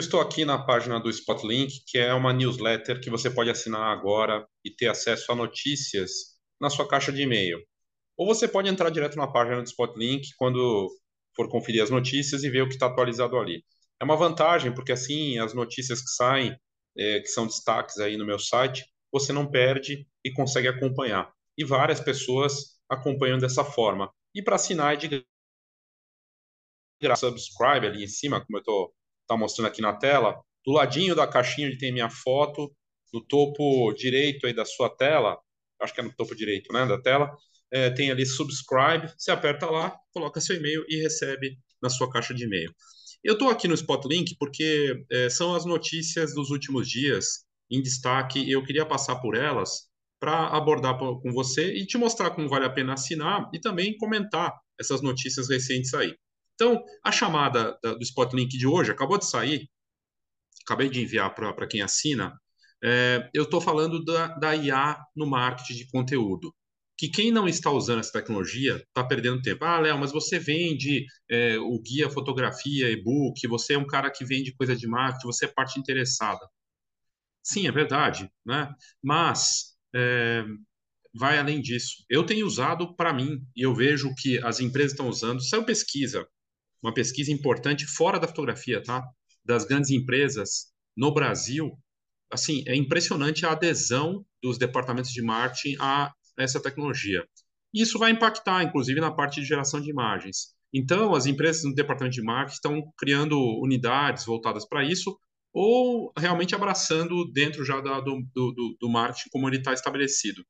estou aqui na página do Spotlink, que é uma newsletter que você pode assinar agora e ter acesso a notícias na sua caixa de e-mail. Ou você pode entrar direto na página do Spotlink quando for conferir as notícias e ver o que está atualizado ali. É uma vantagem, porque assim as notícias que saem, é, que são destaques aí no meu site, você não perde e consegue acompanhar. E várias pessoas acompanham dessa forma. E para assinar é de graça, subscribe ali em cima, como eu estou tá mostrando aqui na tela, do ladinho da caixinha onde tem minha foto, no topo direito aí da sua tela, acho que é no topo direito, né, da tela, é, tem ali subscribe, você aperta lá, coloca seu e-mail e recebe na sua caixa de e-mail. Eu estou aqui no Spotlink porque é, são as notícias dos últimos dias em destaque e eu queria passar por elas para abordar com você e te mostrar como vale a pena assinar e também comentar essas notícias recentes aí. Então, a chamada do Spotlink de hoje acabou de sair, acabei de enviar para quem assina. É, eu estou falando da, da IA no marketing de conteúdo que quem não está usando essa tecnologia está perdendo tempo. Ah, Léo, mas você vende é, o guia fotografia, e-book, você é um cara que vende coisa de marketing, você é parte interessada. Sim, é verdade, né? Mas é, vai além disso. Eu tenho usado para mim e eu vejo que as empresas estão usando. Saiu pesquisa, uma pesquisa importante fora da fotografia, tá? Das grandes empresas no Brasil. Assim, é impressionante a adesão dos departamentos de marketing a essa tecnologia. Isso vai impactar, inclusive, na parte de geração de imagens. Então, as empresas no departamento de marketing estão criando unidades voltadas para isso, ou realmente abraçando dentro já da, do, do, do, marketing como ele está estabelecido.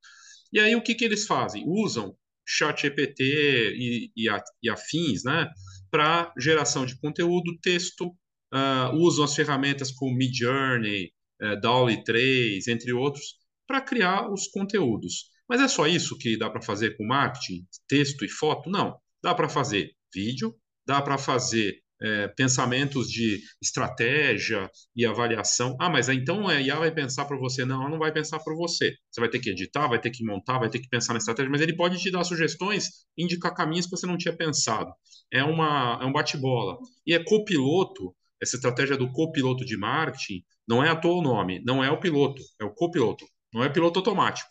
E aí, o que, que eles fazem? Usam ChatGPT e, e, e afins né, para geração de conteúdo, texto, uh, usam as ferramentas como Midjourney, uh, DALL-E 3, entre outros, para criar os conteúdos. Mas é só isso que dá para fazer com marketing, texto e foto? Não. Dá para fazer vídeo, dá para fazer é, pensamentos de estratégia e avaliação. Ah, mas então a IA vai pensar para você? Não, ela não vai pensar para você. Você vai ter que editar, vai ter que montar, vai ter que pensar na estratégia, mas ele pode te dar sugestões, indicar caminhos que você não tinha pensado. É, uma, é um bate-bola. E é copiloto, essa estratégia do copiloto de marketing, não é à toa o nome, não é o piloto, é o copiloto, não é piloto automático.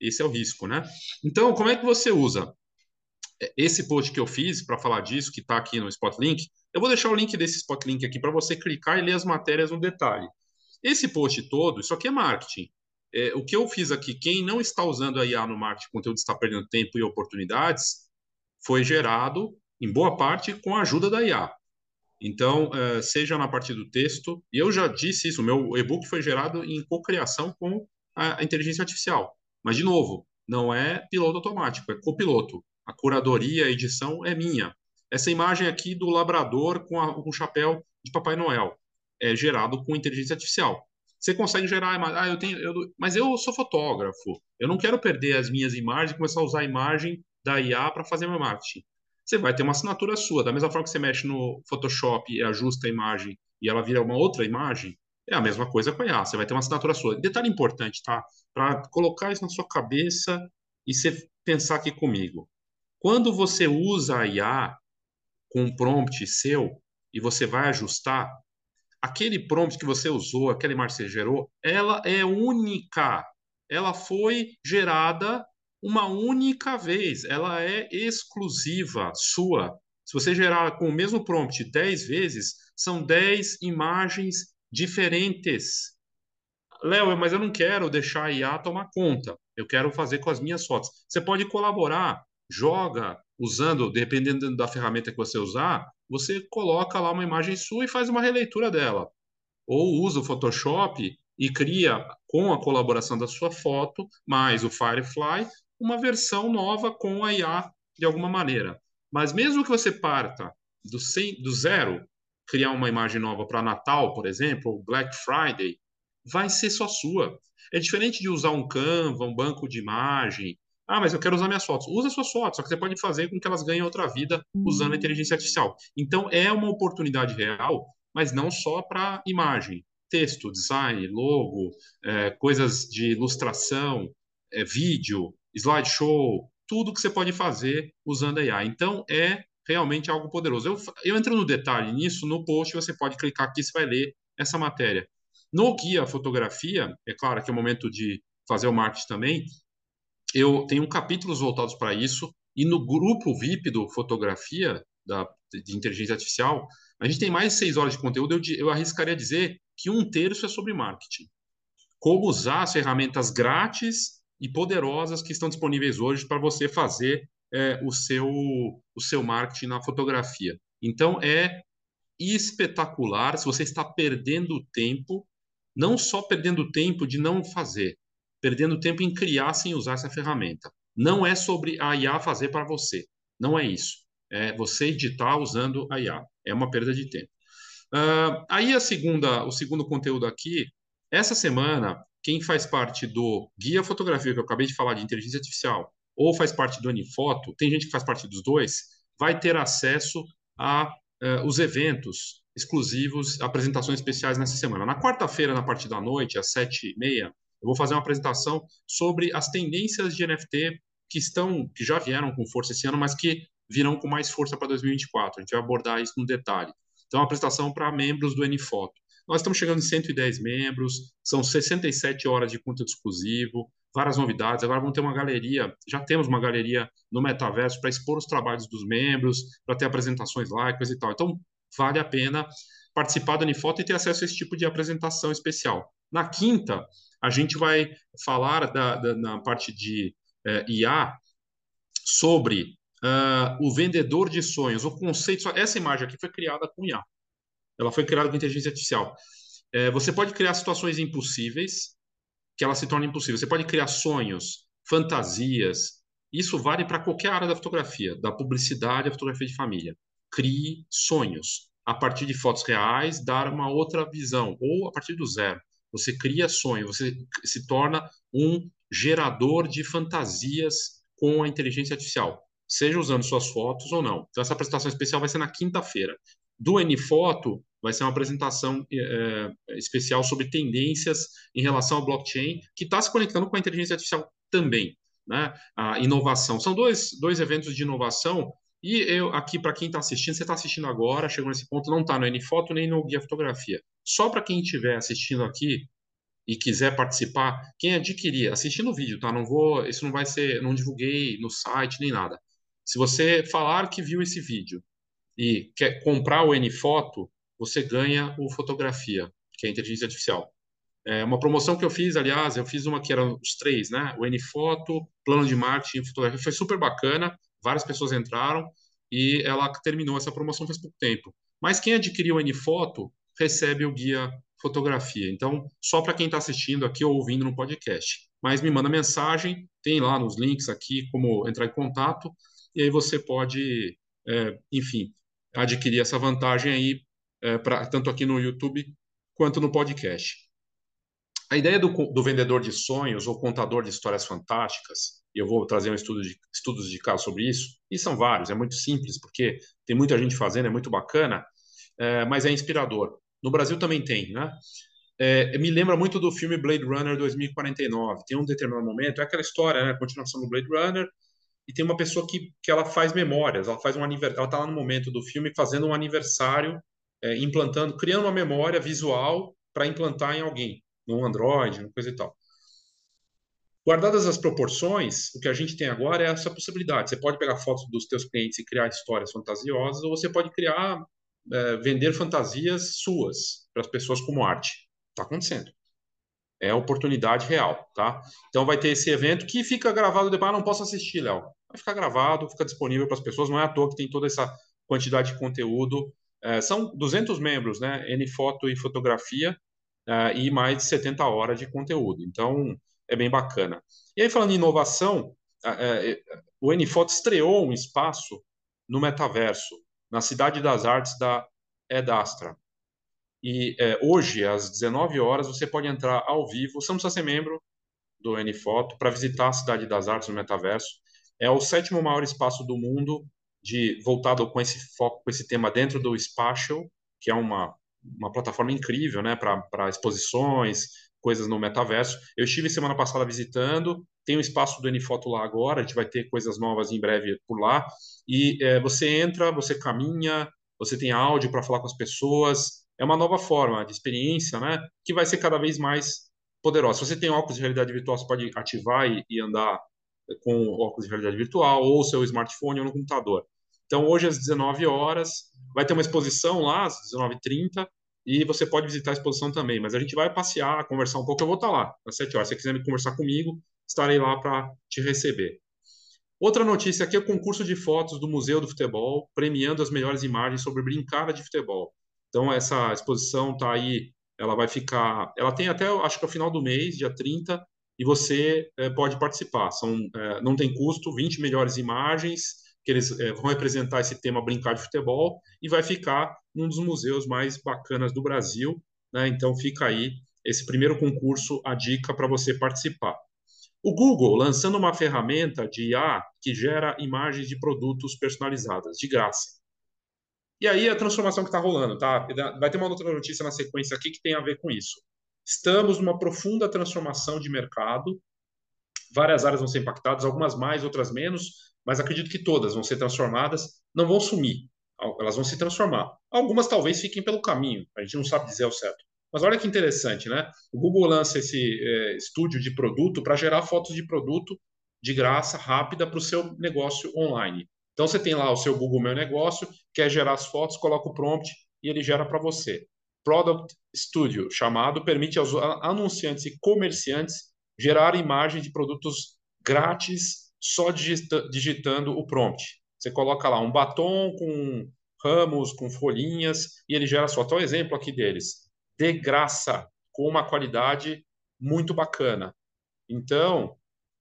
Esse é o risco, né? Então, como é que você usa? Esse post que eu fiz para falar disso, que está aqui no Spotlink, eu vou deixar o link desse Spotlink aqui para você clicar e ler as matérias no detalhe. Esse post todo, isso aqui é marketing. É, o que eu fiz aqui, quem não está usando a IA no marketing conteúdo está perdendo tempo e oportunidades, foi gerado, em boa parte, com a ajuda da IA. Então, é, seja na parte do texto, e eu já disse isso, meu e-book foi gerado em cocriação com a inteligência artificial. Mas, de novo, não é piloto automático, é copiloto. A curadoria, a edição é minha. Essa imagem aqui do labrador com, a, com o chapéu de Papai Noel é gerado com inteligência artificial. Você consegue gerar, ah, eu tenho, eu, mas eu sou fotógrafo, eu não quero perder as minhas imagens e começar a usar a imagem da IA para fazer meu marketing. Você vai ter uma assinatura sua, da mesma forma que você mexe no Photoshop e ajusta a imagem e ela vira uma outra imagem, é a mesma coisa com a IA, você vai ter uma assinatura sua. Detalhe importante, tá? Para colocar isso na sua cabeça e você pensar aqui comigo. Quando você usa a IA com um prompt seu e você vai ajustar, aquele prompt que você usou, aquela imagem que você gerou, ela é única. Ela foi gerada uma única vez. Ela é exclusiva, sua. Se você gerar com o mesmo prompt 10 vezes, são 10 imagens diferentes. Léo, mas eu não quero deixar a IA tomar conta. Eu quero fazer com as minhas fotos. Você pode colaborar, joga usando, dependendo da ferramenta que você usar, você coloca lá uma imagem sua e faz uma releitura dela. Ou usa o Photoshop e cria, com a colaboração da sua foto, mais o Firefly, uma versão nova com a IA de alguma maneira. Mas mesmo que você parta do, 100, do zero, criar uma imagem nova para Natal, por exemplo, ou Black Friday, vai ser só sua. É diferente de usar um Canva, um banco de imagem. Ah, mas eu quero usar minhas fotos. Usa suas fotos, só que você pode fazer com que elas ganhem outra vida usando a inteligência artificial. Então, é uma oportunidade real, mas não só para imagem. Texto, design, logo, é, coisas de ilustração, é, vídeo, slideshow, tudo que você pode fazer usando a IA. Então, é realmente algo poderoso. Eu, eu entro no detalhe nisso no post, você pode clicar aqui, você vai ler essa matéria. No guia fotografia, é claro que é o momento de fazer o marketing também, eu tenho capítulos voltados para isso, e no grupo VIP do Fotografia, da, de inteligência artificial, a gente tem mais seis horas de conteúdo, eu, eu arriscaria dizer que um terço é sobre marketing. Como usar as ferramentas grátis e poderosas que estão disponíveis hoje para você fazer é, o, seu, o seu marketing na fotografia. Então, é espetacular se você está perdendo tempo, não só perdendo tempo de não fazer, perdendo tempo em criar sem usar essa ferramenta. Não é sobre a IA fazer para você. Não é isso. É você editar usando a IA. É uma perda de tempo. Uh, aí a segunda, o segundo conteúdo aqui, essa semana, quem faz parte do Guia Fotografia, que eu acabei de falar de inteligência artificial, ou faz parte do Anifoto, tem gente que faz parte dos dois, vai ter acesso a uh, os eventos exclusivos, apresentações especiais nessa semana. Na quarta-feira, na parte da noite, às sete e meia, eu vou fazer uma apresentação sobre as tendências de NFT que estão, que já vieram com força esse ano, mas que virão com mais força para 2024. A gente vai abordar isso no detalhe. Então, é uma apresentação para membros do NFoto. Nós estamos chegando em 110 membros, são 67 horas de conteúdo exclusivo, várias novidades. Agora vamos ter uma galeria, já temos uma galeria no metaverso para expor os trabalhos dos membros, para ter apresentações lá coisa e tal. Então, vale a pena participar do Unifoto e ter acesso a esse tipo de apresentação especial. Na quinta, a gente vai falar da, da na parte de eh, IA sobre uh, o vendedor de sonhos, o conceito. Essa imagem aqui foi criada com IA. Ela foi criada com inteligência artificial. É, você pode criar situações impossíveis, que elas se tornem impossíveis. Você pode criar sonhos, fantasias. Isso vale para qualquer área da fotografia, da publicidade à fotografia de família. Crie sonhos. A partir de fotos reais, dar uma outra visão, ou a partir do zero. Você cria sonhos, você se torna um gerador de fantasias com a inteligência artificial seja usando suas fotos ou não. Então, essa apresentação especial vai ser na quinta-feira. Do Nfoto, vai ser uma apresentação é, especial sobre tendências em relação ao blockchain, que está se conectando com a inteligência artificial também, né? A inovação. São dois, dois eventos de inovação. E eu, aqui, para quem está assistindo, você está assistindo agora, chegou nesse ponto, não está no Nfoto nem no Guia Fotografia. Só para quem estiver assistindo aqui e quiser participar, quem adquirir, assistindo o vídeo, tá? Não vou, isso não vai ser, não divulguei no site nem nada. Se você falar que viu esse vídeo e quer comprar o N-Foto, você ganha o Fotografia, que é inteligência artificial. É uma promoção que eu fiz, aliás, eu fiz uma que eram os três, né? O N-Foto, plano de marketing, fotografia. Foi super bacana, várias pessoas entraram e ela terminou essa promoção faz pouco tempo. Mas quem adquiriu o N-Foto recebe o guia fotografia. Então, só para quem está assistindo aqui ou ouvindo no podcast. Mas me manda mensagem, tem lá nos links aqui como entrar em contato e aí você pode, é, enfim, adquirir essa vantagem aí, é, pra, tanto aqui no YouTube quanto no podcast. A ideia do, do, vendedor de sonhos ou contador de histórias fantásticas, e eu vou trazer um estudo de, estudos de caso sobre isso, e são vários, é muito simples, porque tem muita gente fazendo, é muito bacana, é, mas é inspirador. No Brasil também tem, né? É, me lembra muito do filme Blade Runner 2049. Tem um determinado momento, é aquela história, né? Continuação do Blade Runner, e tem uma pessoa que, que ela faz memórias, ela faz um aniversário, ela está lá no momento do filme fazendo um aniversário, é, implantando, criando uma memória visual para implantar em alguém, num Android, coisa e tal. Guardadas as proporções, o que a gente tem agora é essa possibilidade. Você pode pegar fotos dos teus clientes e criar histórias fantasiosas, ou você pode criar, é, vender fantasias suas para as pessoas como arte. Está acontecendo é oportunidade real, tá? Então vai ter esse evento que fica gravado depois, ah, não posso assistir, Léo. Vai ficar gravado, fica disponível para as pessoas, não é à toa que tem toda essa quantidade de conteúdo. É, são 200 membros, né? N foto e fotografia é, e mais de 70 horas de conteúdo. Então é bem bacana. E aí falando em inovação, é, é o N foto estreou um espaço no metaverso, na Cidade das Artes da Edastra. E é, hoje, às 19 horas, você pode entrar ao vivo, você não precisa ser membro do NFoto, para visitar a Cidade das Artes no Metaverso. É o sétimo maior espaço do mundo de voltado com esse foco, com esse tema dentro do Spatial, que é uma, uma plataforma incrível né, para exposições, coisas no metaverso. Eu estive semana passada visitando, tem um espaço do NFoto lá agora, a gente vai ter coisas novas em breve por lá. E é, você entra, você caminha, você tem áudio para falar com as pessoas, é uma nova forma de experiência, né, que vai ser cada vez mais poderosa. Se você tem óculos de realidade virtual, você pode ativar e, e andar com óculos de realidade virtual ou seu smartphone ou no computador. Então, hoje às 19 horas, vai ter uma exposição lá às 19h30 e você pode visitar a exposição também. Mas a gente vai passear, conversar um pouco. Eu vou estar lá às 7 horas. Se você quiser conversar comigo, estarei lá para te receber. Outra notícia aqui é o concurso de fotos do Museu do Futebol, premiando as melhores imagens sobre brincada de futebol. Então, essa exposição está aí, ela vai ficar. Ela tem até, acho que, o final do mês, dia 30, e você é, pode participar. São, é, não tem custo, 20 melhores imagens, que eles é, vão representar esse tema brincar de futebol, e vai ficar num dos museus mais bacanas do Brasil. Né? Então, fica aí esse primeiro concurso, a dica para você participar. O Google lançando uma ferramenta de IA que gera imagens de produtos personalizadas, de graça. E aí a transformação que está rolando, tá? Vai ter uma outra notícia na sequência aqui que tem a ver com isso. Estamos numa profunda transformação de mercado. Várias áreas vão ser impactadas, algumas mais, outras menos, mas acredito que todas vão ser transformadas, não vão sumir, elas vão se transformar. Algumas talvez fiquem pelo caminho, a gente não sabe dizer o certo. Mas olha que interessante, né? O Google lança esse é, estúdio de produto para gerar fotos de produto de graça, rápida, para o seu negócio online. Então você tem lá o seu Google Meu Negócio, quer gerar as fotos, coloca o prompt e ele gera para você. Product Studio, chamado, permite aos anunciantes e comerciantes gerar imagens de produtos grátis só digita digitando o prompt. Você coloca lá um batom com ramos, com folhinhas, e ele gera só. Então, exemplo aqui deles de graça, com uma qualidade muito bacana. Então,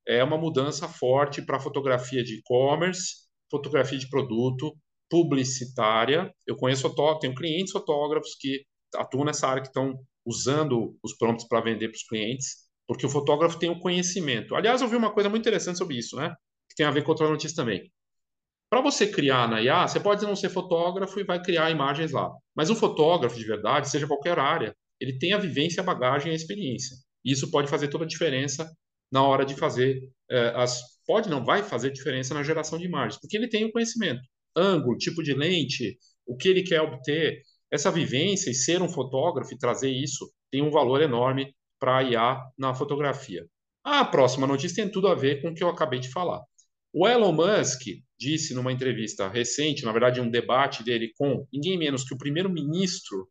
é uma mudança forte para fotografia de e-commerce, fotografia de produto, publicitária. Eu conheço, tenho clientes fotógrafos que atuam nessa área, que estão usando os prompts para vender para os clientes, porque o fotógrafo tem o conhecimento. Aliás, eu vi uma coisa muito interessante sobre isso, né? Que tem a ver com outra notícia também. Para você criar na IA, você pode não ser fotógrafo e vai criar imagens lá. Mas o fotógrafo de verdade, seja qualquer área, ele tem a vivência, a bagagem a experiência. E isso pode fazer toda a diferença na hora de fazer eh, as. Pode não, vai fazer diferença na geração de imagens, porque ele tem o conhecimento. Ângulo, tipo de lente, o que ele quer obter. Essa vivência e ser um fotógrafo e trazer isso tem um valor enorme para IA na fotografia. A próxima notícia tem tudo a ver com o que eu acabei de falar. O Elon Musk disse numa entrevista recente, na verdade, um debate dele com ninguém menos que o primeiro-ministro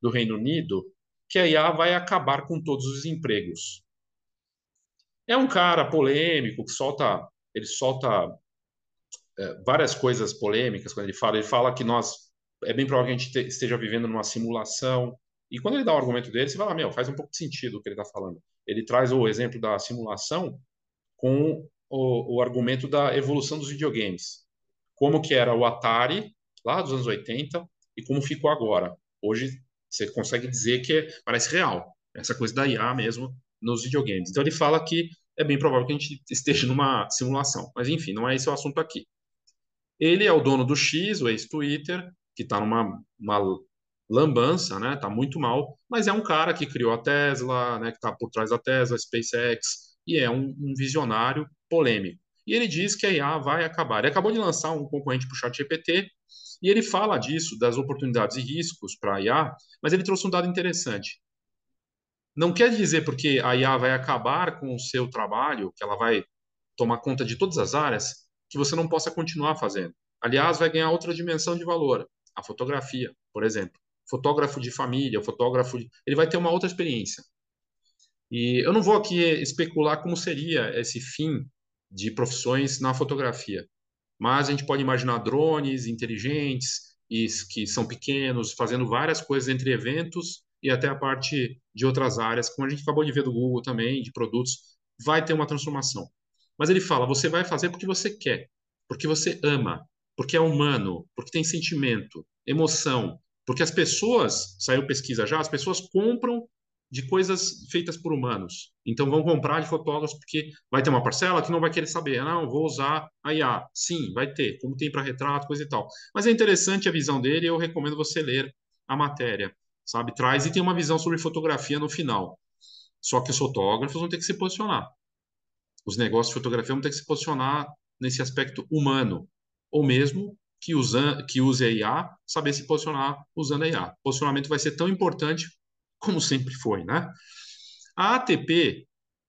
do Reino Unido, que a IA vai acabar com todos os empregos. É um cara polêmico que solta, ele solta é, várias coisas polêmicas quando ele fala. Ele fala que nós é bem provável que a gente esteja vivendo numa simulação. E quando ele dá o argumento dele, você fala, meu, faz um pouco de sentido o que ele está falando. Ele traz o exemplo da simulação com o, o argumento da evolução dos videogames. Como que era o Atari, lá dos anos 80, e como ficou agora. Hoje, você consegue dizer que parece real, essa coisa da IA mesmo nos videogames. Então, ele fala que é bem provável que a gente esteja numa simulação. Mas, enfim, não é esse o assunto aqui. Ele é o dono do X, o ex-Twitter, que está numa uma lambança, né? Tá muito mal, mas é um cara que criou a Tesla, né? Que está por trás da Tesla, SpaceX, e é um, um visionário polêmico. E ele diz que a IA vai acabar. Ele acabou de lançar um concorrente para o ChatGPT e ele fala disso, das oportunidades e riscos para a IA, mas ele trouxe um dado interessante. Não quer dizer porque a IA vai acabar com o seu trabalho, que ela vai tomar conta de todas as áreas, que você não possa continuar fazendo. Aliás, vai ganhar outra dimensão de valor, a fotografia, por exemplo. Fotógrafo de família, fotógrafo, de... ele vai ter uma outra experiência. E eu não vou aqui especular como seria esse fim de profissões na fotografia, mas a gente pode imaginar drones inteligentes e que são pequenos, fazendo várias coisas entre eventos e até a parte de outras áreas, como a gente acabou de ver do Google também, de produtos, vai ter uma transformação. Mas ele fala, você vai fazer porque você quer, porque você ama, porque é humano, porque tem sentimento, emoção, porque as pessoas, saiu pesquisa já, as pessoas compram de coisas feitas por humanos. Então vão comprar de fotógrafos porque vai ter uma parcela que não vai querer saber, ah, não, vou usar a IA. Sim, vai ter, como tem para retrato, coisa e tal. Mas é interessante a visão dele, eu recomendo você ler a matéria, sabe? Traz e tem uma visão sobre fotografia no final. Só que os fotógrafos vão ter que se posicionar. Os negócios de fotografia vão ter que se posicionar nesse aspecto humano, ou mesmo que, usa, que use a IA saber se posicionar usando a IA. O posicionamento vai ser tão importante como sempre foi, né? A ATP,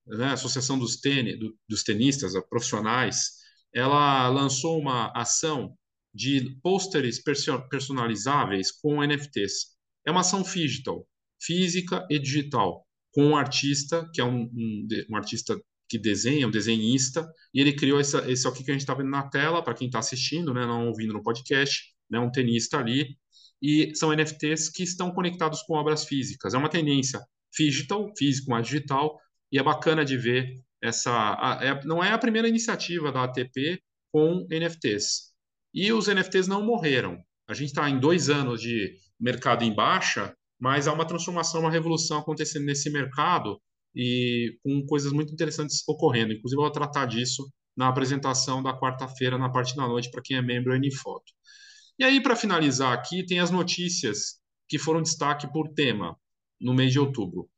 né, a Associação dos, ten, do, dos Tenistas Profissionais, ela lançou uma ação de pôsteres personalizáveis com NFTs. É uma ação digital, física e digital, com um artista, que é um, um, um artista que desenha, um desenhista, e ele criou essa, esse aqui que a gente está vendo na tela, para quem está assistindo, né, não ouvindo no podcast, né, um tenista ali, e são NFTs que estão conectados com obras físicas. É uma tendência digital, físico mais digital, e é bacana de ver essa. A, é, não é a primeira iniciativa da ATP com NFTs. E os NFTs não morreram. A gente está em dois anos de mercado em baixa, mas há uma transformação, uma revolução acontecendo nesse mercado e com coisas muito interessantes ocorrendo. Inclusive, eu vou tratar disso na apresentação da quarta-feira, na parte da noite, para quem é membro Anifoto. E aí, para finalizar aqui, tem as notícias que foram destaque por tema no mês de outubro.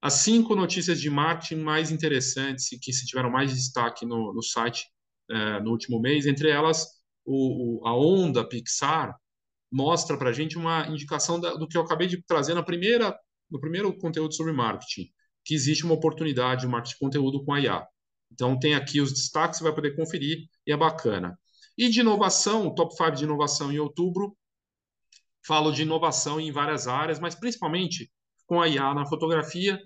As cinco notícias de marketing mais interessantes e que se tiveram mais destaque no, no site é, no último mês, entre elas, o, o, a Onda Pixar mostra para a gente uma indicação da, do que eu acabei de trazer na primeira, no primeiro conteúdo sobre marketing que existe uma oportunidade de marketing de conteúdo com a IA. Então, tem aqui os destaques, você vai poder conferir e é bacana. E de inovação, top 5 de inovação em outubro, falo de inovação em várias áreas, mas principalmente com a IA na fotografia,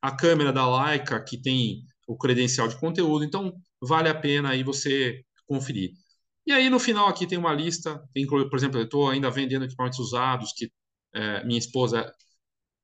a câmera da Leica, que tem o credencial de conteúdo, então vale a pena aí você conferir. E aí no final aqui tem uma lista, tem, por exemplo, eu estou ainda vendendo equipamentos usados que é, minha esposa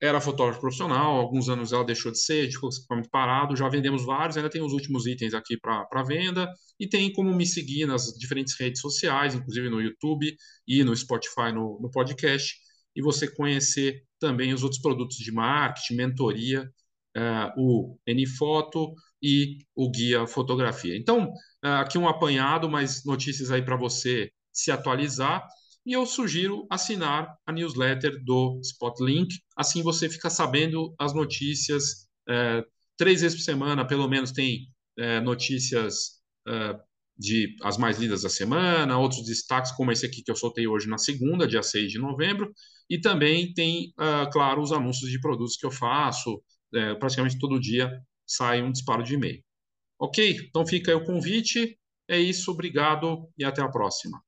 era fotógrafo profissional, alguns anos ela deixou de ser, ficou muito parado, já vendemos vários, ainda tem os últimos itens aqui para venda, e tem como me seguir nas diferentes redes sociais, inclusive no YouTube e no Spotify, no, no podcast, e você conhecer também os outros produtos de marketing, mentoria, uh, o Nfoto e o Guia Fotografia. Então, uh, aqui um apanhado, mais notícias aí para você se atualizar, e eu sugiro assinar a newsletter do Spotlink. Assim você fica sabendo as notícias é, três vezes por semana, pelo menos tem é, notícias é, de as mais lidas da semana, outros destaques, como esse aqui que eu soltei hoje na segunda, dia 6 de novembro, e também tem, uh, claro, os anúncios de produtos que eu faço, é, praticamente todo dia sai um disparo de e-mail. Ok? Então fica aí o convite, é isso, obrigado e até a próxima.